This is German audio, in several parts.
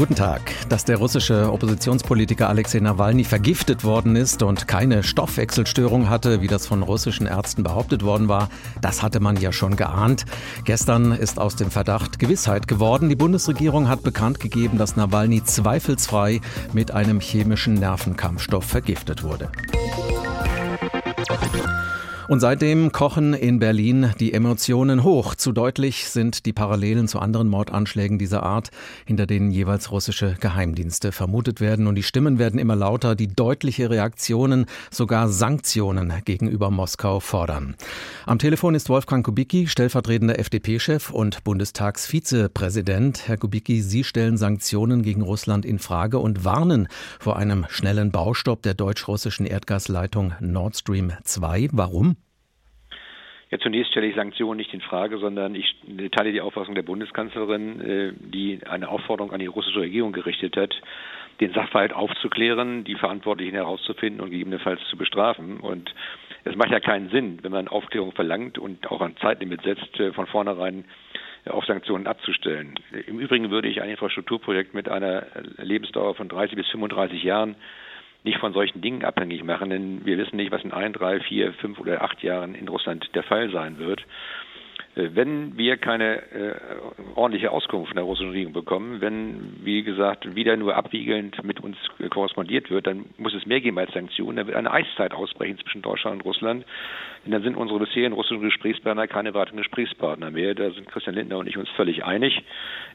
Guten Tag. Dass der russische Oppositionspolitiker Alexei Nawalny vergiftet worden ist und keine Stoffwechselstörung hatte, wie das von russischen Ärzten behauptet worden war, das hatte man ja schon geahnt. Gestern ist aus dem Verdacht Gewissheit geworden. Die Bundesregierung hat bekannt gegeben, dass Nawalny zweifelsfrei mit einem chemischen Nervenkampfstoff vergiftet wurde. Und seitdem kochen in Berlin die Emotionen hoch. Zu deutlich sind die Parallelen zu anderen Mordanschlägen dieser Art, hinter denen jeweils russische Geheimdienste vermutet werden. Und die Stimmen werden immer lauter, die deutliche Reaktionen, sogar Sanktionen gegenüber Moskau fordern. Am Telefon ist Wolfgang Kubicki, stellvertretender FDP-Chef und Bundestagsvizepräsident. Herr Kubicki, Sie stellen Sanktionen gegen Russland in Frage und warnen vor einem schnellen Baustopp der deutsch-russischen Erdgasleitung Nord Stream 2. Warum? Ja, zunächst stelle ich Sanktionen nicht in Frage, sondern ich teile die Auffassung der Bundeskanzlerin, äh, die eine Aufforderung an die russische Regierung gerichtet hat, den Sachverhalt aufzuklären, die Verantwortlichen herauszufinden und gegebenenfalls zu bestrafen. Und es macht ja keinen Sinn, wenn man Aufklärung verlangt und auch ein Zeitlimit setzt, äh, von vornherein auf Sanktionen abzustellen. Im Übrigen würde ich ein Infrastrukturprojekt mit einer Lebensdauer von 30 bis 35 Jahren nicht von solchen Dingen abhängig machen, denn wir wissen nicht, was in ein, drei, vier, fünf oder acht Jahren in Russland der Fall sein wird. Äh, wenn wir keine äh, ordentliche Auskunft von der russischen Regierung bekommen, wenn, wie gesagt, wieder nur abwiegelnd mit uns korrespondiert wird, dann muss es mehr geben als Sanktionen. Dann wird eine Eiszeit ausbrechen zwischen Deutschland und Russland. Denn dann sind unsere bisherigen russischen Gesprächspartner keine weiteren Gesprächspartner mehr. Da sind Christian Lindner und ich uns völlig einig.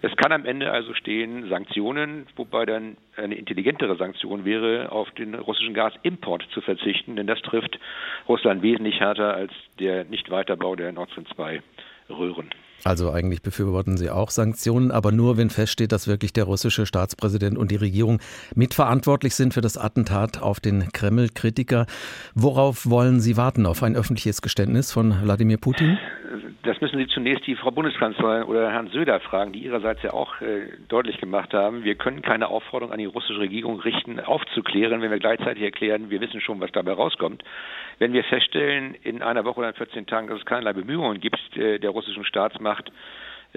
Es kann am Ende also stehen Sanktionen, wobei dann eine intelligentere Sanktion wäre, auf den russischen Gasimport zu verzichten, denn das trifft Russland wesentlich härter als der Nichtweiterbau der Nord Stream 2 Röhren. Also eigentlich befürworten Sie auch Sanktionen, aber nur, wenn feststeht, dass wirklich der russische Staatspräsident und die Regierung mitverantwortlich sind für das Attentat auf den Kreml-Kritiker. Worauf wollen Sie warten? Auf ein öffentliches Geständnis von Wladimir Putin? Das müssen Sie zunächst die Frau Bundeskanzlerin oder Herrn Söder fragen, die ihrerseits ja auch äh, deutlich gemacht haben, wir können keine Aufforderung an die russische Regierung richten, aufzuklären, wenn wir gleichzeitig erklären, wir wissen schon, was dabei rauskommt. Wenn wir feststellen, in einer Woche oder in 14 Tagen, dass es keinerlei Bemühungen gibt, äh, der russischen Staatsmacht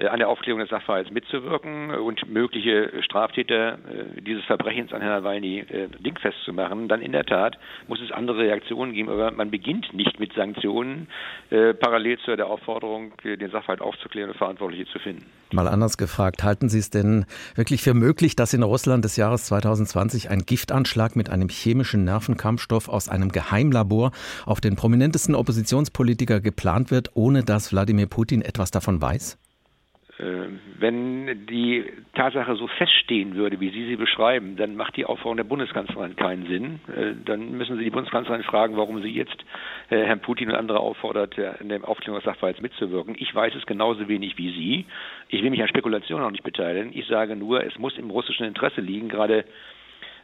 an der Aufklärung des Sachverhalts mitzuwirken und mögliche Straftäter äh, dieses Verbrechens an Herrn Nawalny äh, dingfest zu machen, dann in der Tat muss es andere Reaktionen geben. Aber man beginnt nicht mit Sanktionen parallel zu der Aufforderung, den Sachverhalt aufzuklären und Verantwortliche zu finden. Mal anders gefragt, halten Sie es denn wirklich für möglich, dass in Russland des Jahres 2020 ein Giftanschlag mit einem chemischen Nervenkampfstoff aus einem Geheimlabor auf den prominentesten Oppositionspolitiker geplant wird, ohne dass Wladimir Putin etwas davon weiß? Äh, wenn die Tatsache so feststehen würde, wie Sie sie beschreiben, dann macht die Aufforderung der Bundeskanzlerin keinen Sinn. Äh, dann müssen Sie die Bundeskanzlerin fragen, warum sie jetzt äh, Herrn Putin und andere auffordert, in dem Aufklärung des Sachverhalts mitzuwirken. Ich weiß es genauso wenig wie Sie. Ich will mich an Spekulationen auch nicht beteiligen. Ich sage nur, es muss im russischen Interesse liegen, gerade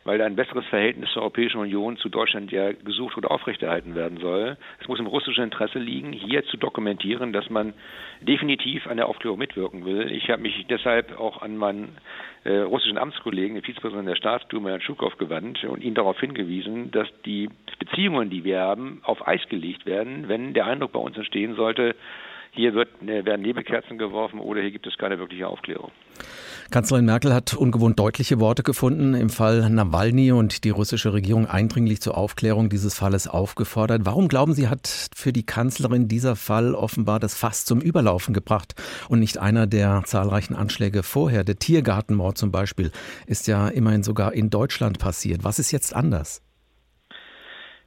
weil ein besseres Verhältnis zur Europäischen Union zu Deutschland ja gesucht oder aufrechterhalten werden soll. Es muss im russischen Interesse liegen, hier zu dokumentieren, dass man definitiv an der Aufklärung mitwirken will. Ich habe mich deshalb auch an meinen äh, russischen Amtskollegen, den Vizepräsidenten der Staatsduma, Herrn Schukow, gewandt und ihn darauf hingewiesen, dass die Beziehungen, die wir haben, auf Eis gelegt werden, wenn der Eindruck bei uns entstehen sollte, hier wird, äh, werden Nebelkerzen geworfen oder hier gibt es keine wirkliche Aufklärung. Kanzlerin Merkel hat ungewohnt deutliche Worte gefunden, im Fall Nawalny und die russische Regierung eindringlich zur Aufklärung dieses Falles aufgefordert. Warum glauben Sie, hat für die Kanzlerin dieser Fall offenbar das Fass zum Überlaufen gebracht und nicht einer der zahlreichen Anschläge vorher? Der Tiergartenmord zum Beispiel ist ja immerhin sogar in Deutschland passiert. Was ist jetzt anders?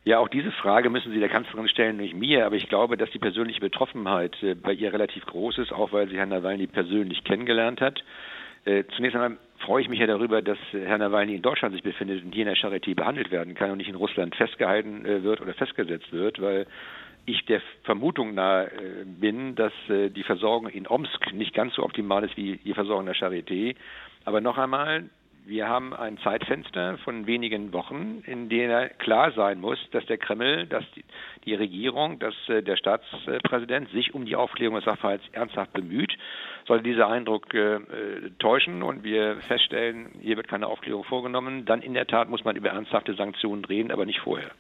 Ja, auch diese Frage müssen Sie der Kanzlerin stellen, nicht mir. Aber ich glaube, dass die persönliche Betroffenheit äh, bei ihr relativ groß ist, auch weil sie Herrn Nawalny persönlich kennengelernt hat. Äh, zunächst einmal freue ich mich ja darüber, dass Herr Nawalny in Deutschland sich befindet und hier in der Charité behandelt werden kann und nicht in Russland festgehalten äh, wird oder festgesetzt wird, weil ich der Vermutung nahe äh, bin, dass die Versorgung in Omsk nicht ganz so optimal ist wie die Versorgung der Charité. Aber noch einmal, wir haben ein Zeitfenster von wenigen Wochen, in dem klar sein muss, dass der Kreml, dass die, die Regierung, dass äh, der Staatspräsident sich um die Aufklärung des Sachverhalts ernsthaft bemüht. Sollte dieser Eindruck äh, täuschen und wir feststellen, hier wird keine Aufklärung vorgenommen, dann in der Tat muss man über ernsthafte Sanktionen reden, aber nicht vorher.